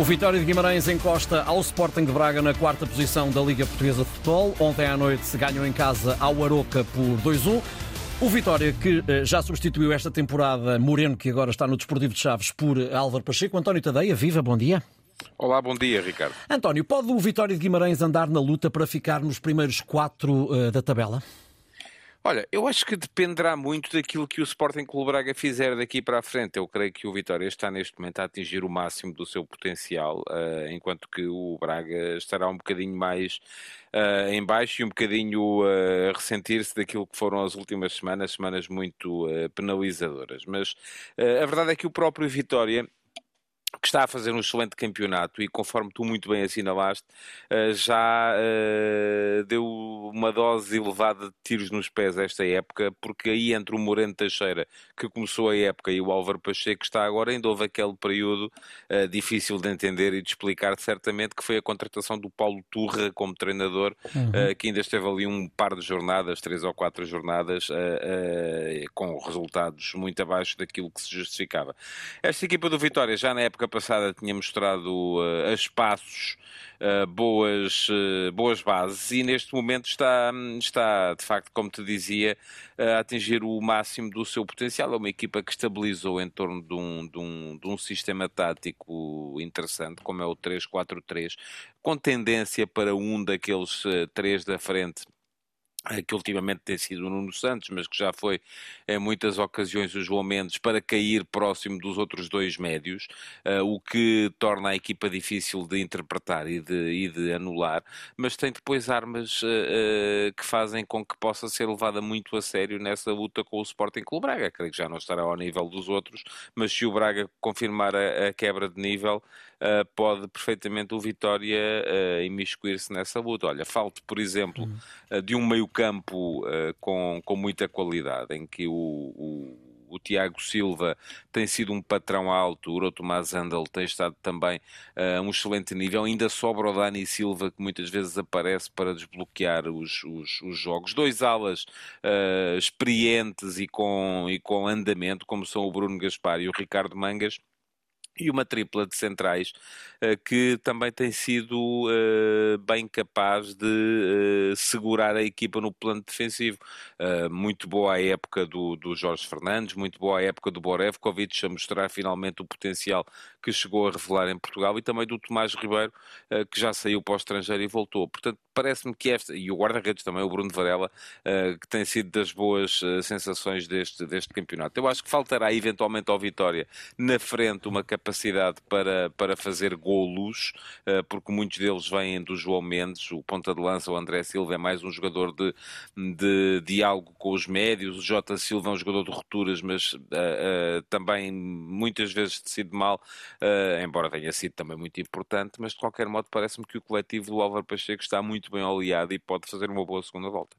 O Vitória de Guimarães encosta ao Sporting de Braga na quarta posição da Liga Portuguesa de Futebol. Ontem à noite se ganhou em casa ao Aroca por 2-1. O Vitória, que eh, já substituiu esta temporada Moreno, que agora está no Desportivo de Chaves, por Álvaro Pacheco. António Tadeia, viva, bom dia. Olá, bom dia, Ricardo. António, pode o Vitória de Guimarães andar na luta para ficar nos primeiros quatro uh, da tabela? Olha, eu acho que dependerá muito daquilo que o Sporting Clube Braga fizer daqui para a frente. Eu creio que o Vitória está neste momento a atingir o máximo do seu potencial, uh, enquanto que o Braga estará um bocadinho mais uh, em baixo e um bocadinho uh, a ressentir-se daquilo que foram as últimas semanas, semanas muito penalizadoras. Mas a verdade é que o próprio Vitória que está a fazer um excelente campeonato e, conforme tu muito bem assinalaste, eh, já uh, deu uma dose elevada de tiros nos pés esta época, porque aí entre o Moreno Teixeira, que começou a época, e o Álvaro Pacheco, que está agora, ainda houve aquele período uh, difícil de entender e de explicar, certamente, que foi a contratação do Paulo Turra como treinador, uhum. uh, que ainda esteve ali um par de jornadas, três ou quatro jornadas, com resultados muito abaixo daquilo que se justificava. Esta equipa do Vitória, já na época passada tinha mostrado uh, a espaços uh, boas, uh, boas bases e neste momento está, está, de facto, como te dizia, a atingir o máximo do seu potencial. É uma equipa que estabilizou em torno de um, de um, de um sistema tático interessante, como é o 3-4-3, com tendência para um daqueles três da frente eh, que ultimamente tem sido o Nuno Santos, mas que já foi em muitas ocasiões o João Mendes, para cair próximo dos outros dois médios, uh, o que torna a equipa difícil de interpretar e de, e de anular, mas tem depois armas uh, uh, que fazem com que possa ser levada muito a sério nessa luta com o Sporting Clube Braga. Creio que já não estará ao nível dos outros, mas se o Braga confirmar a, a quebra de nível, pode perfeitamente o Vitória uh, imiscuir-se nessa luta. Olha, falta, por exemplo, uhum. de um meio campo uh, com, com muita qualidade, em que o, o, o, Tiago Silva tem sido um patrão alto, o Tomás Andel tem estado também uh, a um excelente nível, ainda sobra o Dani Silva, que muitas vezes aparece para desbloquear os, os, os jogos. Dois alas uh, experientes e com, e com andamento, como são o Bruno Gaspar e o Ricardo Mangas, e uma tripla de centrais eh, que também tem sido uh, bem capaz de uh, segurar a equipa no plano defensivo. Muito boa a época do, do Jorge Fernandes, muito boa a época do Borevkovic a mostrar finalmente o potencial que chegou a revelar em Portugal e também do Tomás Ribeiro, que já saiu para o estrangeiro e voltou. Portanto, parece-me que esta, e o guarda-redes também, o Bruno Varela, que tem sido das boas sensações deste, deste campeonato. Eu acho que faltará eventualmente ao Vitória na frente uma capacidade para, para fazer gol golos, eh, porque muitos deles vêm do João Mendes, o ponta de lança, o André Silva é mais um jogador de, de diálogo com os médios, o Jota Silva é um jogador de rupturas, mas uh, uh, também muitas vezes decide mal, uh, embora tenha sido também muito importante, mas de qualquer modo parece-me que o coletivo do Álvaro Pacheco está muito bem oleado e pode fazer uma boa segunda volta.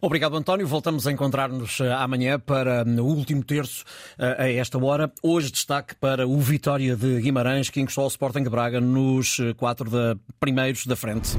Obrigado, António. Voltamos a encontrar-nos eh, amanhã para o último terço eh, a esta hora. Hoje destaque para o Vitória de Guimarães, que encostou ao Sporting de Braga nos eh, quatro da, primeiros da frente.